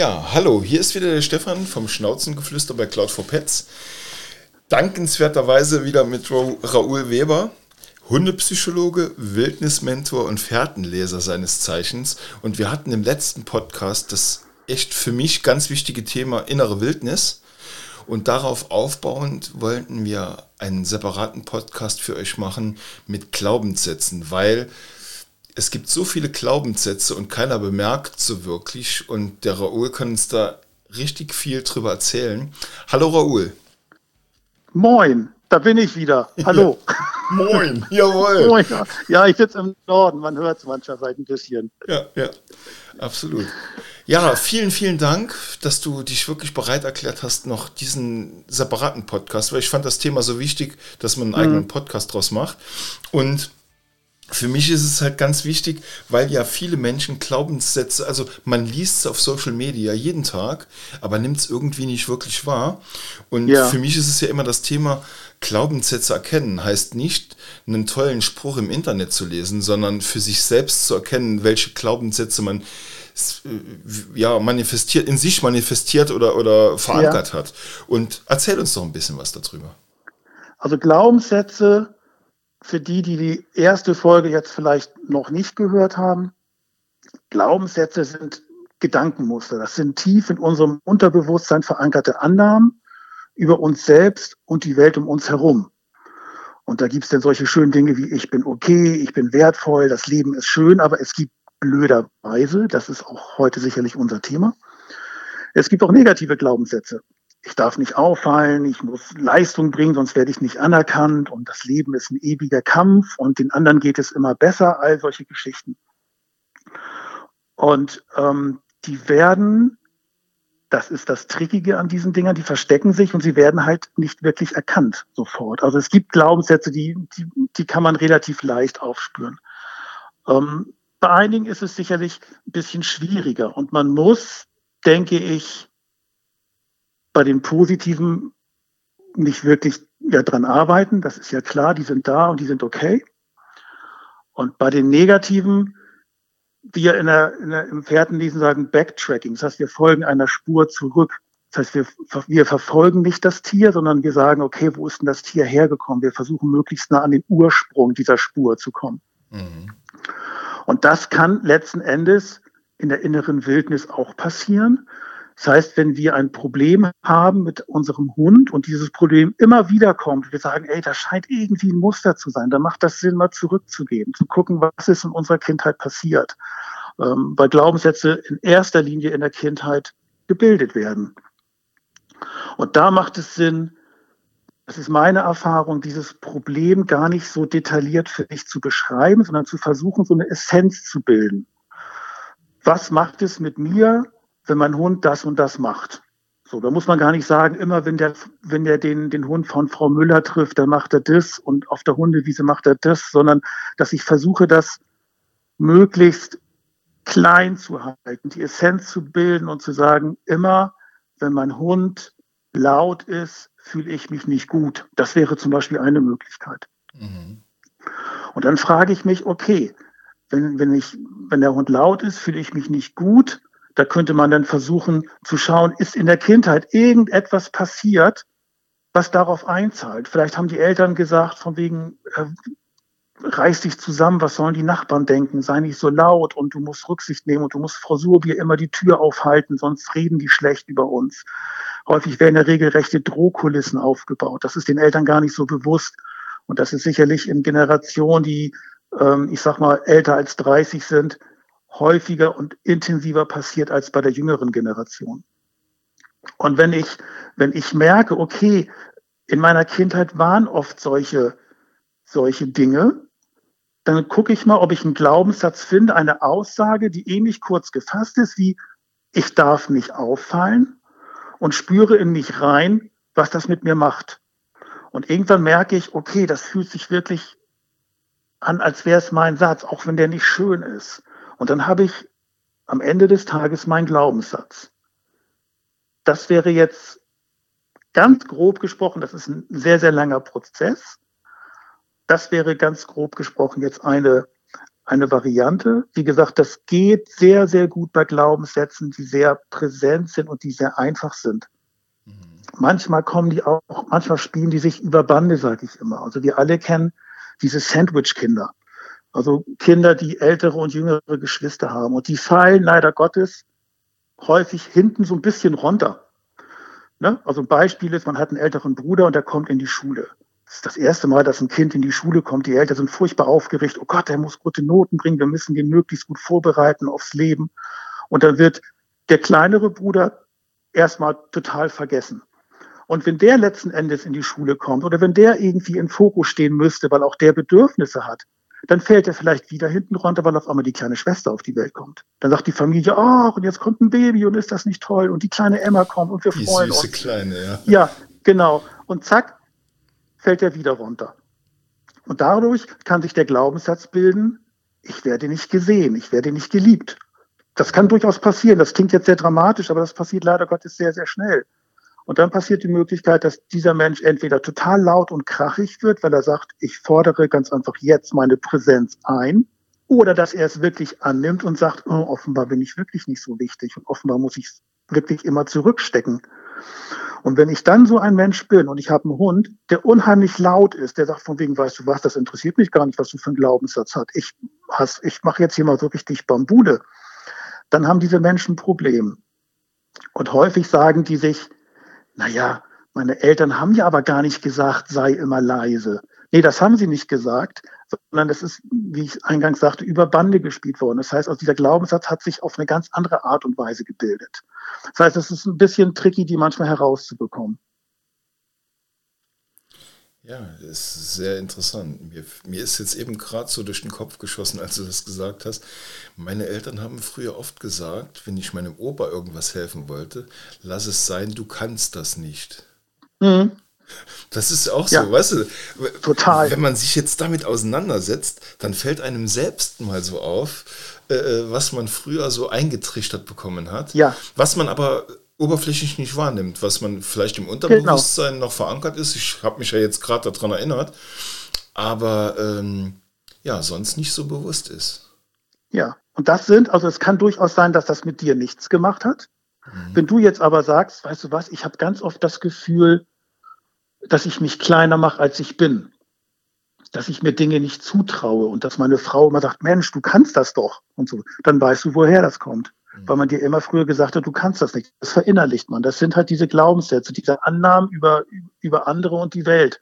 Ja, hallo, hier ist wieder der Stefan vom Schnauzengeflüster bei Cloud for Pets. Dankenswerterweise wieder mit Raoul Weber, Hundepsychologe, Wildnismentor und Fährtenleser seines Zeichens. Und wir hatten im letzten Podcast das echt für mich ganz wichtige Thema innere Wildnis. Und darauf aufbauend wollten wir einen separaten Podcast für euch machen mit Glaubenssätzen, weil es gibt so viele Glaubenssätze und keiner bemerkt so wirklich. Und der Raoul kann uns da richtig viel drüber erzählen. Hallo Raoul. Moin, da bin ich wieder. Hallo. Ja. Moin, jawohl. Moin. Ja, ich sitze im Norden, man hört es manchmal ein bisschen. Ja, ja, absolut. Ja, vielen, vielen Dank, dass du dich wirklich bereit erklärt hast, noch diesen separaten Podcast, weil ich fand das Thema so wichtig, dass man einen mhm. eigenen Podcast draus macht. Und für mich ist es halt ganz wichtig, weil ja viele Menschen Glaubenssätze, also man liest es auf Social Media jeden Tag, aber nimmt es irgendwie nicht wirklich wahr. Und ja. für mich ist es ja immer das Thema, Glaubenssätze erkennen heißt nicht, einen tollen Spruch im Internet zu lesen, sondern für sich selbst zu erkennen, welche Glaubenssätze man äh, ja, manifestiert, in sich manifestiert oder, oder verankert ja. hat. Und erzähl uns doch ein bisschen was darüber. Also Glaubenssätze für die, die die erste Folge jetzt vielleicht noch nicht gehört haben, Glaubenssätze sind Gedankenmuster. Das sind tief in unserem Unterbewusstsein verankerte Annahmen über uns selbst und die Welt um uns herum. Und da gibt es dann solche schönen Dinge wie ich bin okay, ich bin wertvoll, das Leben ist schön, aber es gibt blöderweise, das ist auch heute sicherlich unser Thema, es gibt auch negative Glaubenssätze ich darf nicht auffallen, ich muss Leistung bringen, sonst werde ich nicht anerkannt und das Leben ist ein ewiger Kampf und den anderen geht es immer besser, all solche Geschichten. Und ähm, die werden, das ist das Trickige an diesen Dingern, die verstecken sich und sie werden halt nicht wirklich erkannt sofort. Also es gibt Glaubenssätze, die, die, die kann man relativ leicht aufspüren. Ähm, bei einigen ist es sicherlich ein bisschen schwieriger und man muss, denke ich, bei den positiven nicht wirklich ja, dran arbeiten. Das ist ja klar, die sind da und die sind okay. Und bei den negativen, wir in der, in der, im Pferdenlesen sagen Backtracking. Das heißt, wir folgen einer Spur zurück. Das heißt, wir, wir verfolgen nicht das Tier, sondern wir sagen, okay, wo ist denn das Tier hergekommen? Wir versuchen möglichst nah an den Ursprung dieser Spur zu kommen. Mhm. Und das kann letzten Endes in der inneren Wildnis auch passieren. Das heißt, wenn wir ein Problem haben mit unserem Hund und dieses Problem immer wieder kommt, wir sagen, ey, da scheint irgendwie ein Muster zu sein, dann macht das Sinn, mal zurückzugehen, zu gucken, was ist in unserer Kindheit passiert. Ähm, weil Glaubenssätze in erster Linie in der Kindheit gebildet werden. Und da macht es Sinn, das ist meine Erfahrung, dieses Problem gar nicht so detailliert für dich zu beschreiben, sondern zu versuchen, so eine Essenz zu bilden. Was macht es mit mir, wenn mein Hund das und das macht. So, da muss man gar nicht sagen, immer wenn der, wenn der den, den Hund von Frau Müller trifft, dann macht er das und auf der Hundewiese macht er das, sondern dass ich versuche, das möglichst klein zu halten, die Essenz zu bilden und zu sagen, immer wenn mein Hund laut ist, fühle ich mich nicht gut. Das wäre zum Beispiel eine Möglichkeit. Mhm. Und dann frage ich mich, okay, wenn, wenn, ich, wenn der Hund laut ist, fühle ich mich nicht gut. Da könnte man dann versuchen zu schauen, ist in der Kindheit irgendetwas passiert, was darauf einzahlt. Vielleicht haben die Eltern gesagt, von wegen, äh, reiß dich zusammen, was sollen die Nachbarn denken, sei nicht so laut und du musst Rücksicht nehmen und du musst Frau Surbier immer die Tür aufhalten, sonst reden die schlecht über uns. Häufig werden ja regelrechte Drohkulissen aufgebaut. Das ist den Eltern gar nicht so bewusst. Und das ist sicherlich in Generationen, die, ähm, ich sag mal, älter als 30 sind, häufiger und intensiver passiert als bei der jüngeren Generation. Und wenn ich, wenn ich merke, okay, in meiner Kindheit waren oft solche, solche Dinge, dann gucke ich mal, ob ich einen Glaubenssatz finde, eine Aussage, die ähnlich kurz gefasst ist, wie ich darf nicht auffallen und spüre in mich rein, was das mit mir macht. Und irgendwann merke ich, okay, das fühlt sich wirklich an, als wäre es mein Satz, auch wenn der nicht schön ist. Und dann habe ich am Ende des Tages meinen Glaubenssatz. Das wäre jetzt ganz grob gesprochen, das ist ein sehr, sehr langer Prozess. Das wäre ganz grob gesprochen jetzt eine, eine Variante. Wie gesagt, das geht sehr, sehr gut bei Glaubenssätzen, die sehr präsent sind und die sehr einfach sind. Mhm. Manchmal kommen die auch, manchmal spielen die sich über Bande, sage ich immer. Also wir alle kennen diese Sandwich-Kinder. Also Kinder, die ältere und jüngere Geschwister haben. Und die fallen leider Gottes häufig hinten so ein bisschen runter. Ne? Also ein Beispiel ist, man hat einen älteren Bruder und der kommt in die Schule. Das ist das erste Mal, dass ein Kind in die Schule kommt. Die Eltern sind furchtbar aufgeregt. Oh Gott, der muss gute Noten bringen. Wir müssen den möglichst gut vorbereiten aufs Leben. Und dann wird der kleinere Bruder erstmal total vergessen. Und wenn der letzten Endes in die Schule kommt oder wenn der irgendwie in Fokus stehen müsste, weil auch der Bedürfnisse hat, dann fällt er vielleicht wieder hinten runter, weil auf einmal die kleine Schwester auf die Welt kommt. Dann sagt die Familie, ach, und jetzt kommt ein Baby und ist das nicht toll? Und die kleine Emma kommt und wir die freuen süße uns. Kleine, ja. Ja, genau. Und zack, fällt er wieder runter. Und dadurch kann sich der Glaubenssatz bilden, ich werde nicht gesehen, ich werde nicht geliebt. Das kann durchaus passieren. Das klingt jetzt sehr dramatisch, aber das passiert leider Gottes sehr, sehr schnell. Und dann passiert die Möglichkeit, dass dieser Mensch entweder total laut und krachig wird, weil er sagt, ich fordere ganz einfach jetzt meine Präsenz ein, oder dass er es wirklich annimmt und sagt, oh, offenbar bin ich wirklich nicht so wichtig und offenbar muss ich wirklich immer zurückstecken. Und wenn ich dann so ein Mensch bin und ich habe einen Hund, der unheimlich laut ist, der sagt von wegen, weißt du was, das interessiert mich gar nicht, was du für einen Glaubenssatz hast. Ich, ich mache jetzt hier mal so richtig Bambule. Dann haben diese Menschen ein Problem. Und häufig sagen die sich, naja, meine Eltern haben ja aber gar nicht gesagt, sei immer leise. Nee, das haben sie nicht gesagt, sondern das ist, wie ich eingangs sagte, über Bande gespielt worden. Das heißt, also dieser Glaubenssatz hat sich auf eine ganz andere Art und Weise gebildet. Das heißt, es ist ein bisschen tricky, die manchmal herauszubekommen. Ja, das ist sehr interessant. Mir, mir ist jetzt eben gerade so durch den Kopf geschossen, als du das gesagt hast. Meine Eltern haben früher oft gesagt, wenn ich meinem Opa irgendwas helfen wollte, lass es sein, du kannst das nicht. Mhm. Das ist auch so, ja, weißt du? Total. Wenn man sich jetzt damit auseinandersetzt, dann fällt einem selbst mal so auf, äh, äh was man früher so eingetrichtert bekommen hat. Ja. Was man aber oberflächlich nicht wahrnimmt, was man vielleicht im Unterbewusstsein genau. noch verankert ist. Ich habe mich ja jetzt gerade daran erinnert, aber ähm, ja, sonst nicht so bewusst ist. Ja, und das sind, also es kann durchaus sein, dass das mit dir nichts gemacht hat. Mhm. Wenn du jetzt aber sagst, weißt du was, ich habe ganz oft das Gefühl, dass ich mich kleiner mache, als ich bin. Dass ich mir Dinge nicht zutraue und dass meine Frau immer sagt, Mensch, du kannst das doch und so. Dann weißt du, woher das kommt. Mhm. Weil man dir immer früher gesagt hat, du kannst das nicht. Das verinnerlicht man. Das sind halt diese Glaubenssätze, diese Annahmen über, über andere und die Welt.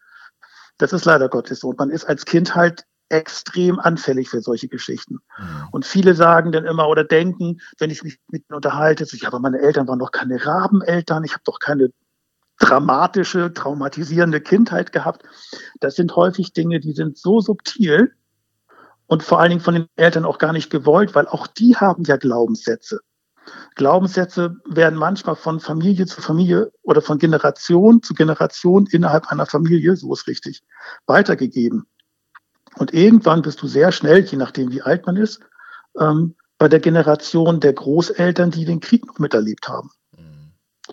Das ist leider Gottes so. Und man ist als Kind halt extrem anfällig für solche Geschichten. Mhm. Und viele sagen dann immer oder denken, wenn ich mich mit ihnen unterhalte, so, ja, aber meine Eltern waren doch keine Rabeneltern, ich habe doch keine dramatische, traumatisierende Kindheit gehabt. Das sind häufig Dinge, die sind so subtil und vor allen Dingen von den Eltern auch gar nicht gewollt, weil auch die haben ja Glaubenssätze. Glaubenssätze werden manchmal von Familie zu Familie oder von Generation zu Generation innerhalb einer Familie, so ist richtig, weitergegeben. Und irgendwann bist du sehr schnell, je nachdem wie alt man ist, ähm, bei der Generation der Großeltern, die den Krieg noch miterlebt haben.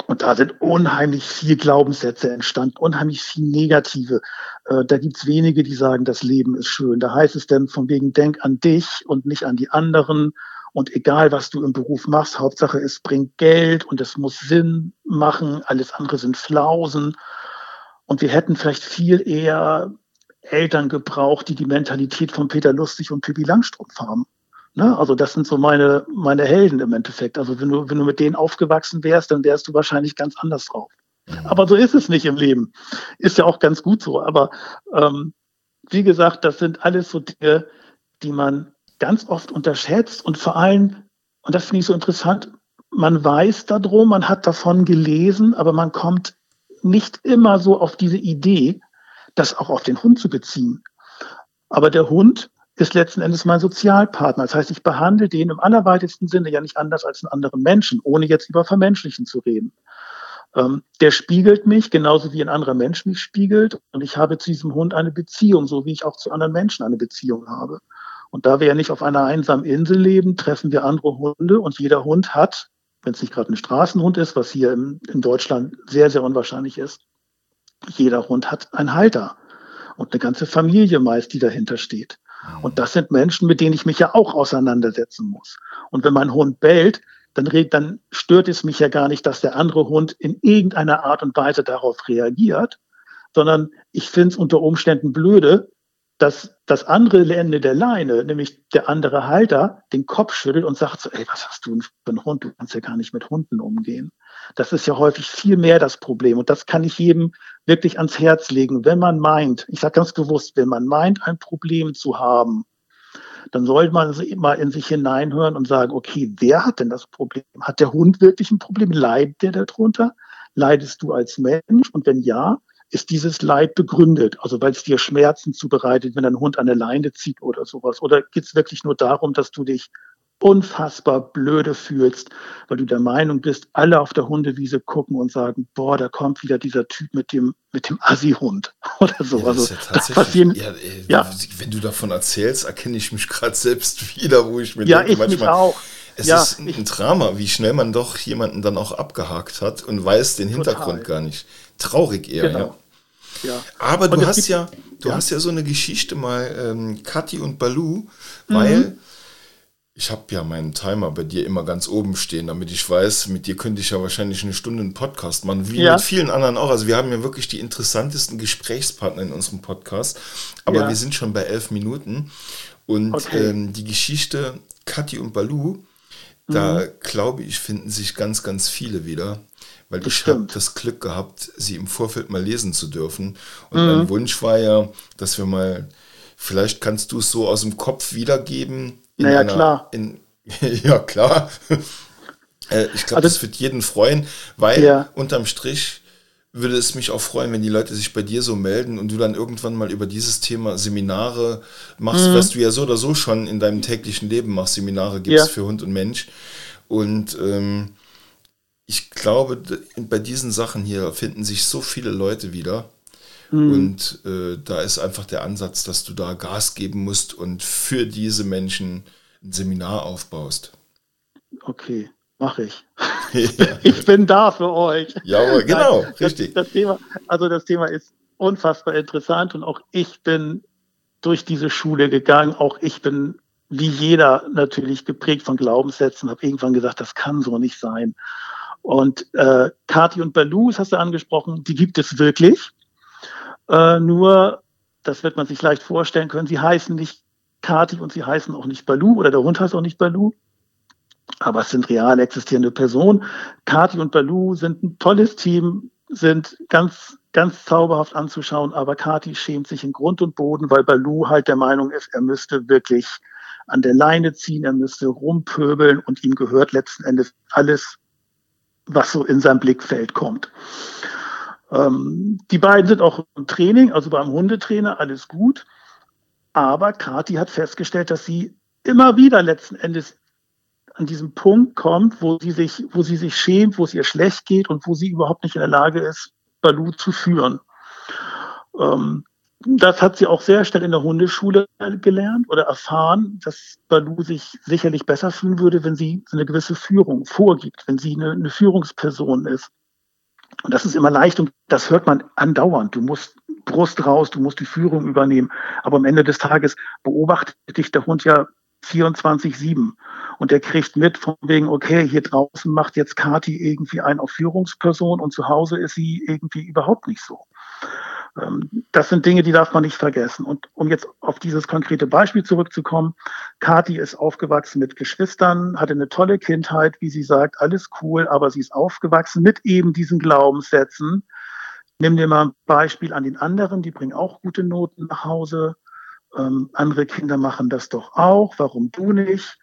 Und da sind unheimlich viel Glaubenssätze entstanden, unheimlich viel Negative. Äh, da gibt's wenige, die sagen, das Leben ist schön. Da heißt es dann von wegen, denk an dich und nicht an die anderen. Und egal, was du im Beruf machst, Hauptsache es bringt Geld und es muss Sinn machen. Alles andere sind Flausen. Und wir hätten vielleicht viel eher Eltern gebraucht, die die Mentalität von Peter Lustig und Pippi Langstrumpf haben. Ne? Also das sind so meine, meine Helden im Endeffekt. Also wenn du, wenn du mit denen aufgewachsen wärst, dann wärst du wahrscheinlich ganz anders drauf. Mhm. Aber so ist es nicht im Leben. Ist ja auch ganz gut so. Aber ähm, wie gesagt, das sind alles so Dinge, die man ganz oft unterschätzt und vor allem, und das finde ich so interessant, man weiß darum, man hat davon gelesen, aber man kommt nicht immer so auf diese Idee, das auch auf den Hund zu beziehen. Aber der Hund ist letzten Endes mein Sozialpartner. Das heißt, ich behandle den im allerweitesten Sinne ja nicht anders als einen anderen Menschen, ohne jetzt über Vermenschlichen zu reden. Ähm, der spiegelt mich genauso wie ein anderer Mensch mich spiegelt. Und ich habe zu diesem Hund eine Beziehung, so wie ich auch zu anderen Menschen eine Beziehung habe. Und da wir ja nicht auf einer einsamen Insel leben, treffen wir andere Hunde und jeder Hund hat, wenn es nicht gerade ein Straßenhund ist, was hier in, in Deutschland sehr, sehr unwahrscheinlich ist, jeder Hund hat einen Halter und eine ganze Familie meist, die dahinter steht. Und das sind Menschen, mit denen ich mich ja auch auseinandersetzen muss. Und wenn mein Hund bellt, dann, dann stört es mich ja gar nicht, dass der andere Hund in irgendeiner Art und Weise darauf reagiert, sondern ich finde es unter Umständen blöde, dass das andere Ende der Leine, nämlich der andere Halter, den Kopf schüttelt und sagt so, ey, was hast du für einen Hund? Du kannst ja gar nicht mit Hunden umgehen. Das ist ja häufig viel mehr das Problem. Und das kann ich jedem wirklich ans Herz legen. Wenn man meint, ich sage ganz bewusst, wenn man meint, ein Problem zu haben, dann sollte man mal in sich hineinhören und sagen, okay, wer hat denn das Problem? Hat der Hund wirklich ein Problem? Leidet der darunter? Leidest du als Mensch? Und wenn ja, ist dieses Leid begründet? Also weil es dir Schmerzen zubereitet, wenn dein Hund an der Leine zieht oder sowas? Oder geht es wirklich nur darum, dass du dich unfassbar blöde fühlst, weil du der Meinung bist, alle auf der Hundewiese gucken und sagen, boah, da kommt wieder dieser Typ mit dem, mit dem Assi-Hund oder so. Ja, also, das passieren, ja, ey, ja, wenn du davon erzählst, erkenne ich mich gerade selbst wieder, wo ich mir ja, denke, ich manchmal, mich auch. Es ja, ist ein ich, Drama, wie schnell man doch jemanden dann auch abgehakt hat und weiß den Hintergrund total. gar nicht. Traurig eher, genau. ja. Ja. Aber und du hast ja, du ja. hast ja so eine Geschichte mal, ähm, Kathi und Balu, weil mhm. Ich habe ja meinen Timer bei dir immer ganz oben stehen, damit ich weiß, mit dir könnte ich ja wahrscheinlich eine Stunde einen Podcast machen, wie ja. mit vielen anderen auch. Also wir haben ja wirklich die interessantesten Gesprächspartner in unserem Podcast, aber ja. wir sind schon bei elf Minuten und okay. ähm, die Geschichte Kathi und Balu, da mhm. glaube ich, finden sich ganz, ganz viele wieder weil das ich habe das Glück gehabt, sie im Vorfeld mal lesen zu dürfen. Und mhm. mein Wunsch war ja, dass wir mal, vielleicht kannst du es so aus dem Kopf wiedergeben. naja, einer, klar. In, ja, klar. Äh, ich glaube, also, das wird jeden freuen, weil ja. unterm Strich würde es mich auch freuen, wenn die Leute sich bei dir so melden und du dann irgendwann mal über dieses Thema Seminare machst, mhm. was du ja so oder so schon in deinem täglichen Leben machst. Seminare gibst ja. für Hund und Mensch. Und ähm, ich glaube, bei diesen Sachen hier finden sich so viele Leute wieder. Mhm. Und äh, da ist einfach der Ansatz, dass du da Gas geben musst und für diese Menschen ein Seminar aufbaust. Okay, mache ich. Ja. ich bin da für euch. Ja, genau, Nein, richtig. Das, das, Thema, also das Thema ist unfassbar interessant und auch ich bin durch diese Schule gegangen. Auch ich bin wie jeder natürlich geprägt von Glaubenssätzen, habe irgendwann gesagt, das kann so nicht sein. Und äh, Kati und Baloo, das hast du angesprochen, die gibt es wirklich. Äh, nur, das wird man sich leicht vorstellen können, sie heißen nicht Kati und sie heißen auch nicht Baloo oder der Hund heißt auch nicht Baloo. Aber es sind real existierende Personen. Kati und Baloo sind ein tolles Team, sind ganz, ganz zauberhaft anzuschauen, aber Kati schämt sich in Grund und Boden, weil Baloo halt der Meinung ist, er müsste wirklich an der Leine ziehen, er müsste rumpöbeln und ihm gehört letzten Endes alles was so in sein Blickfeld kommt. Ähm, die beiden sind auch im Training, also beim Hundetrainer, alles gut. Aber Kati hat festgestellt, dass sie immer wieder letzten Endes an diesem Punkt kommt, wo sie sich, wo sie sich schämt, wo es ihr schlecht geht und wo sie überhaupt nicht in der Lage ist, Balu zu führen. Ähm, das hat sie auch sehr schnell in der Hundeschule gelernt oder erfahren, dass Balu sich sicherlich besser fühlen würde, wenn sie eine gewisse Führung vorgibt, wenn sie eine, eine Führungsperson ist. Und das ist immer leicht und das hört man andauernd. Du musst Brust raus, du musst die Führung übernehmen. Aber am Ende des Tages beobachtet dich der Hund ja 24-7. Und der kriegt mit von wegen, okay, hier draußen macht jetzt Kati irgendwie einen auf Führungsperson und zu Hause ist sie irgendwie überhaupt nicht so. Ähm, das sind Dinge, die darf man nicht vergessen. Und um jetzt auf dieses konkrete Beispiel zurückzukommen, Kathi ist aufgewachsen mit Geschwistern, hatte eine tolle Kindheit, wie sie sagt, alles cool, aber sie ist aufgewachsen mit eben diesen Glaubenssätzen. Nimm dir mal ein Beispiel an den anderen, die bringen auch gute Noten nach Hause. Ähm, andere Kinder machen das doch auch, warum du nicht?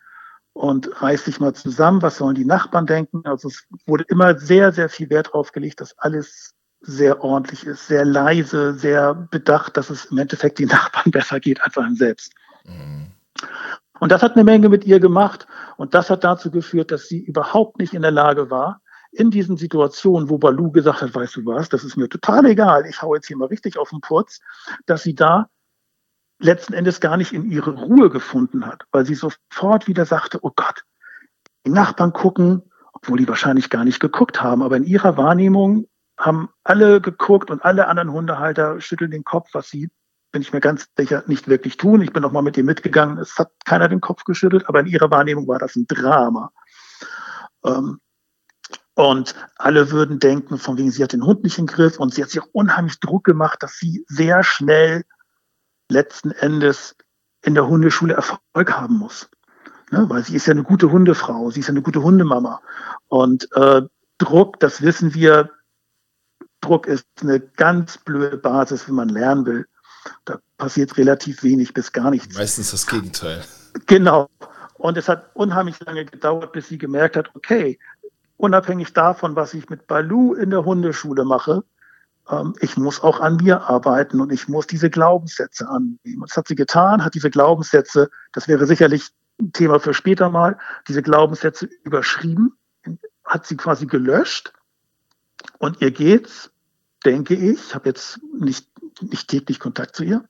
Und reiß dich mal zusammen, was sollen die Nachbarn denken? Also es wurde immer sehr, sehr viel Wert drauf gelegt, dass alles sehr ordentlich ist, sehr leise, sehr bedacht, dass es im Endeffekt den Nachbarn besser geht als einem selbst. Mhm. Und das hat eine Menge mit ihr gemacht und das hat dazu geführt, dass sie überhaupt nicht in der Lage war, in diesen Situationen, wo Balu gesagt hat, weißt du was, das ist mir total egal, ich hau jetzt hier mal richtig auf den Putz, dass sie da letzten Endes gar nicht in ihre Ruhe gefunden hat, weil sie sofort wieder sagte, oh Gott, die Nachbarn gucken, obwohl die wahrscheinlich gar nicht geguckt haben, aber in ihrer Wahrnehmung haben alle geguckt und alle anderen Hundehalter schütteln den Kopf, was sie bin ich mir ganz sicher, nicht wirklich tun. Ich bin auch mal mit ihr mitgegangen. Es hat keiner den Kopf geschüttelt, aber in ihrer Wahrnehmung war das ein Drama. Ähm, und alle würden denken, von wegen, sie hat den Hund nicht im Griff und sie hat sich auch unheimlich Druck gemacht, dass sie sehr schnell letzten Endes in der Hundeschule Erfolg haben muss. Ne? Weil sie ist ja eine gute Hundefrau, sie ist ja eine gute Hundemama. Und äh, Druck, das wissen wir, Druck ist eine ganz blöde Basis, wenn man lernen will. Da passiert relativ wenig bis gar nichts. Meistens das Gegenteil. Genau. Und es hat unheimlich lange gedauert, bis sie gemerkt hat, okay, unabhängig davon, was ich mit Balu in der Hundeschule mache, ähm, ich muss auch an mir arbeiten und ich muss diese Glaubenssätze annehmen. Und das hat sie getan, hat diese Glaubenssätze, das wäre sicherlich ein Thema für später mal, diese Glaubenssätze überschrieben, hat sie quasi gelöscht. Und ihr geht's, denke ich, ich habe jetzt nicht, nicht täglich Kontakt zu ihr,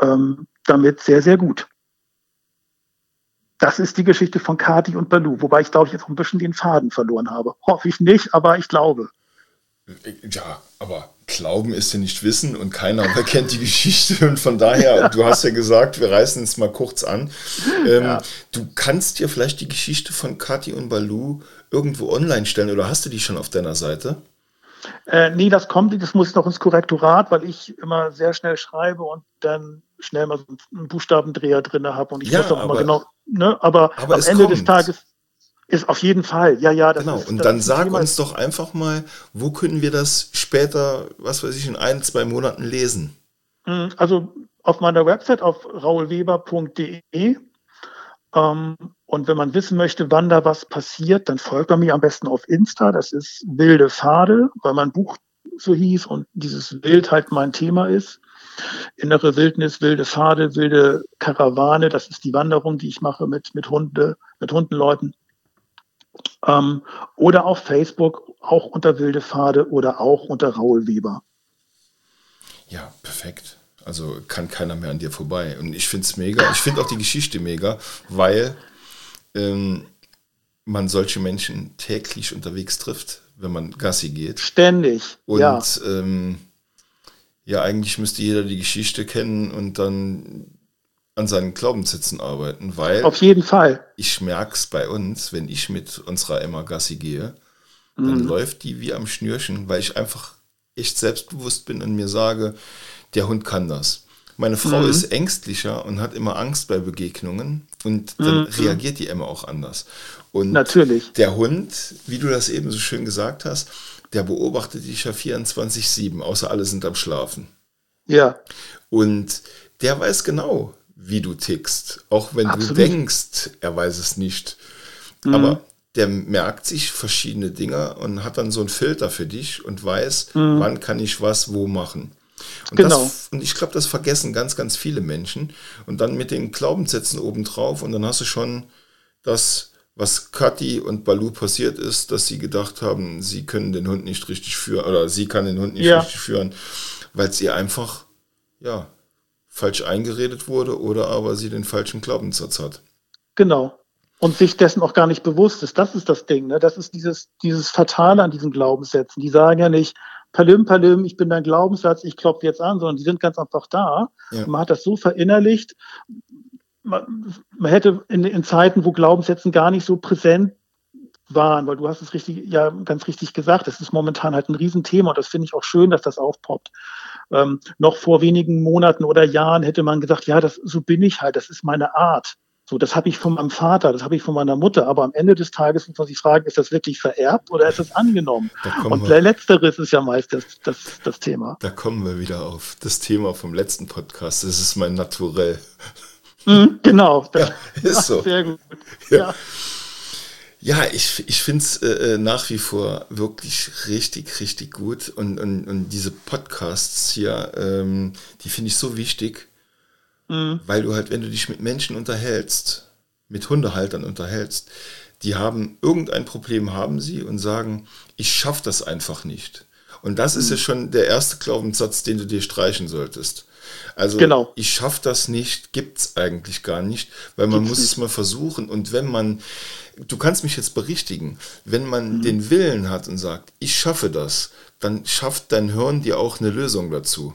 ähm, damit sehr, sehr gut. Das ist die Geschichte von Kati und Balu, wobei ich glaube ich jetzt auch ein bisschen den Faden verloren habe. Hoffe ich nicht, aber ich glaube. Ja, aber Glauben ist ja nicht Wissen und keiner kennt die Geschichte und von daher, du hast ja gesagt, wir reißen es mal kurz an. Ähm, ja. Du kannst dir vielleicht die Geschichte von Kati und Balu irgendwo online stellen oder hast du die schon auf deiner Seite? Äh, nee, das kommt, das muss noch ins Korrektorat, weil ich immer sehr schnell schreibe und dann schnell mal so einen Buchstabendreher drin habe und ich ja, muss auch immer genau, ne, aber, aber am Ende kommt. des Tages ist auf jeden Fall, ja, ja. Das genau, ist, und dann sag Thema. uns doch einfach mal, wo können wir das später, was weiß ich, in ein, zwei Monaten lesen? Hm, also auf meiner Website auf raulweber.de. Ähm, und wenn man wissen möchte, wann da was passiert, dann folgt man mir am besten auf Insta. Das ist Wilde Pfade, weil mein Buch so hieß und dieses Wild halt mein Thema ist. Innere Wildnis, wilde Pfade, wilde Karawane, das ist die Wanderung, die ich mache mit, mit Hunde, mit Hundenleuten. Ähm, oder auf Facebook auch unter Wilde Pfade oder auch unter Raul Weber. Ja, perfekt. Also kann keiner mehr an dir vorbei. Und ich finde es mega. Ich finde auch die Geschichte mega, weil ähm, man solche Menschen täglich unterwegs trifft, wenn man Gassi geht. Ständig. Und ja, ähm, ja eigentlich müsste jeder die Geschichte kennen und dann an seinen Glaubenssätzen arbeiten, weil auf jeden Fall. Ich merke es bei uns, wenn ich mit unserer Emma Gassi gehe, dann mhm. läuft die wie am Schnürchen, weil ich einfach echt selbstbewusst bin und mir sage, der Hund kann das. Meine Frau mhm. ist ängstlicher und hat immer Angst bei Begegnungen und dann mhm. reagiert die Emma auch anders. Und Natürlich. der Hund, wie du das eben so schön gesagt hast, der beobachtet dich ja 24-7, außer alle sind am Schlafen. Ja. Und der weiß genau, wie du tickst. Auch wenn Absolut. du denkst, er weiß es nicht. Mhm. Aber der merkt sich verschiedene Dinge und hat dann so einen Filter für dich und weiß, mhm. wann kann ich was wo machen. Und, genau. das, und ich glaube, das vergessen ganz, ganz viele Menschen. Und dann mit den Glaubenssätzen obendrauf und dann hast du schon das, was Kathi und Balu passiert ist, dass sie gedacht haben, sie können den Hund nicht richtig führen oder sie kann den Hund nicht ja. richtig führen, weil es ihr einfach, ja, falsch eingeredet wurde oder aber sie den falschen Glaubenssatz hat. Genau. Und sich dessen auch gar nicht bewusst ist. Das ist das Ding. Ne? Das ist dieses, dieses Fatale an diesen Glaubenssätzen. Die sagen ja nicht, Palim, Palim, ich bin dein Glaubenssatz, ich klopfe jetzt an, sondern die sind ganz einfach da. Ja. Man hat das so verinnerlicht. Man, man hätte in, in, Zeiten, wo Glaubenssätzen gar nicht so präsent waren, weil du hast es richtig, ja, ganz richtig gesagt, das ist momentan halt ein Riesenthema und das finde ich auch schön, dass das aufpoppt. Ähm, noch vor wenigen Monaten oder Jahren hätte man gesagt, ja, das, so bin ich halt, das ist meine Art. So, das habe ich von meinem Vater, das habe ich von meiner Mutter, aber am Ende des Tages muss man sich fragen, ist das wirklich vererbt oder ist das angenommen? Und wir, letzteres ist ja meist das, das, das Thema. Da kommen wir wieder auf das Thema vom letzten Podcast. Das ist mein Naturell. Mhm, genau. Das, ja, ist so. Sehr gut. ja. ja. Ja, ich, ich finde es äh, äh, nach wie vor wirklich richtig, richtig gut. Und, und, und diese Podcasts hier, ähm, die finde ich so wichtig, mhm. weil du halt, wenn du dich mit Menschen unterhältst, mit Hundehaltern unterhältst, die haben irgendein Problem, haben sie und sagen, ich schaffe das einfach nicht. Und das mhm. ist ja schon der erste Glaubenssatz, den du dir streichen solltest. Also genau. ich schaffe das nicht, gibt es eigentlich gar nicht, weil man gibt's muss nicht. es mal versuchen. Und wenn man, du kannst mich jetzt berichtigen, wenn man mhm. den Willen hat und sagt, ich schaffe das, dann schafft dein Hirn dir auch eine Lösung dazu.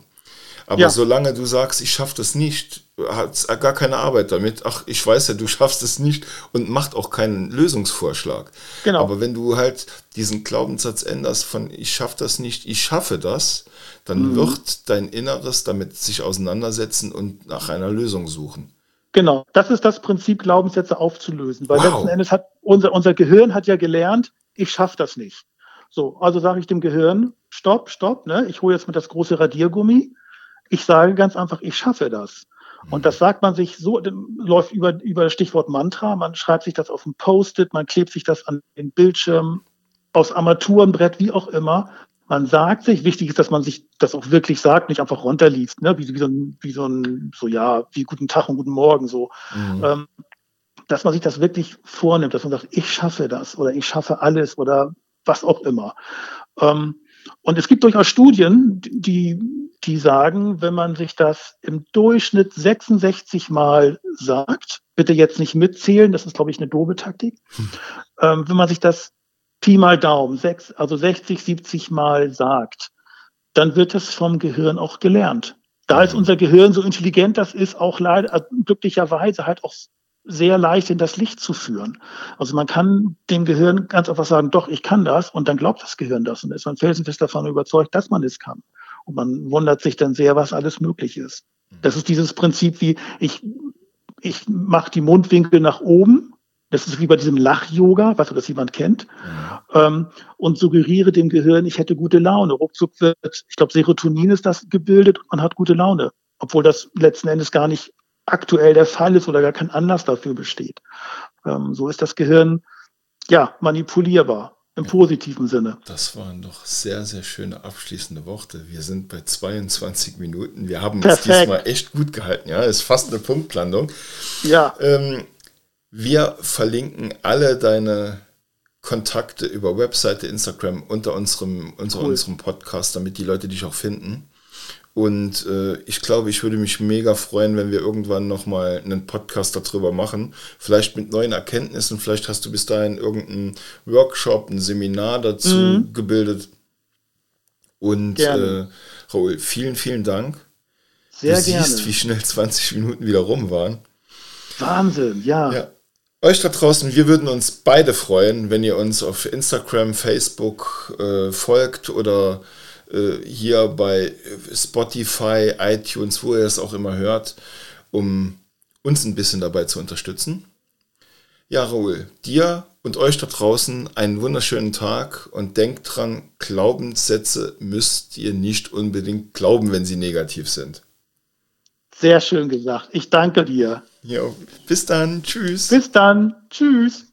Aber ja. solange du sagst, ich schaffe das nicht, hat gar keine Arbeit damit. Ach, ich weiß ja, du schaffst es nicht und macht auch keinen Lösungsvorschlag. Genau. Aber wenn du halt diesen Glaubenssatz änderst von ich schaffe das nicht, ich schaffe das, dann mhm. wird dein Inneres damit sich auseinandersetzen und nach einer Lösung suchen. Genau, das ist das Prinzip, Glaubenssätze aufzulösen. Weil wow. letzten Endes hat unser, unser Gehirn hat ja gelernt, ich schaffe das nicht. So, also sage ich dem Gehirn, stopp, stopp, ne? ich hole jetzt mal das große Radiergummi. Ich sage ganz einfach, ich schaffe das. Und das sagt man sich so, läuft über, über das Stichwort Mantra, man schreibt sich das auf ein Post-it, man klebt sich das an den Bildschirm, aus Armaturenbrett, wie auch immer. Man sagt sich, wichtig ist, dass man sich das auch wirklich sagt, nicht einfach runterliest, ne? wie, wie, so ein, wie so ein, so ja, wie guten Tag und guten Morgen so. Mhm. Ähm, dass man sich das wirklich vornimmt, dass man sagt, ich schaffe das oder ich schaffe alles oder was auch immer. Ähm, und es gibt durchaus Studien, die, die sagen, wenn man sich das im Durchschnitt 66 Mal sagt, bitte jetzt nicht mitzählen, das ist, glaube ich, eine doofe Taktik. Hm. Ähm, wenn man sich das Pi mal Daumen, sechs, also 60, 70 Mal sagt, dann wird es vom Gehirn auch gelernt. Da ist unser Gehirn so intelligent, das ist auch leider, also glücklicherweise halt auch sehr leicht in das Licht zu führen. Also man kann dem Gehirn ganz einfach sagen, doch, ich kann das, und dann glaubt das Gehirn das und ist man felsenfest davon überzeugt, dass man es kann. Und man wundert sich dann sehr, was alles möglich ist. Das ist dieses Prinzip wie, ich, ich mache die Mundwinkel nach oben, das ist wie bei diesem Lach-Yoga, was das jemand kennt, ja. ähm, und suggeriere dem Gehirn, ich hätte gute Laune. Ruckzuck wird, ich glaube, Serotonin ist das gebildet und man hat gute Laune, obwohl das letzten Endes gar nicht aktuell der Fall ist oder gar kein Anlass dafür besteht. Ähm, so ist das Gehirn ja manipulierbar im positiven Sinne. Das waren doch sehr, sehr schöne abschließende Worte. Wir sind bei 22 Minuten. Wir haben Perfekt. uns diesmal echt gut gehalten. Ja, ist fast eine Punktlandung. Ja. Ähm, wir verlinken alle deine Kontakte über Webseite, Instagram unter unserem, unter cool. unserem Podcast, damit die Leute dich auch finden. Und äh, ich glaube, ich würde mich mega freuen, wenn wir irgendwann nochmal einen Podcast darüber machen. Vielleicht mit neuen Erkenntnissen. Vielleicht hast du bis dahin irgendeinen Workshop, ein Seminar dazu mhm. gebildet. Und äh, Raoul, vielen, vielen Dank. Sehr du gerne. siehst, wie schnell 20 Minuten wieder rum waren. Wahnsinn, ja. ja. Euch da draußen, wir würden uns beide freuen, wenn ihr uns auf Instagram, Facebook äh, folgt oder hier bei Spotify, iTunes, wo ihr es auch immer hört, um uns ein bisschen dabei zu unterstützen. Ja, Raoul, dir und euch da draußen einen wunderschönen Tag und denkt dran, Glaubenssätze müsst ihr nicht unbedingt glauben, wenn sie negativ sind. Sehr schön gesagt. Ich danke dir. Ja, bis dann. Tschüss. Bis dann. Tschüss.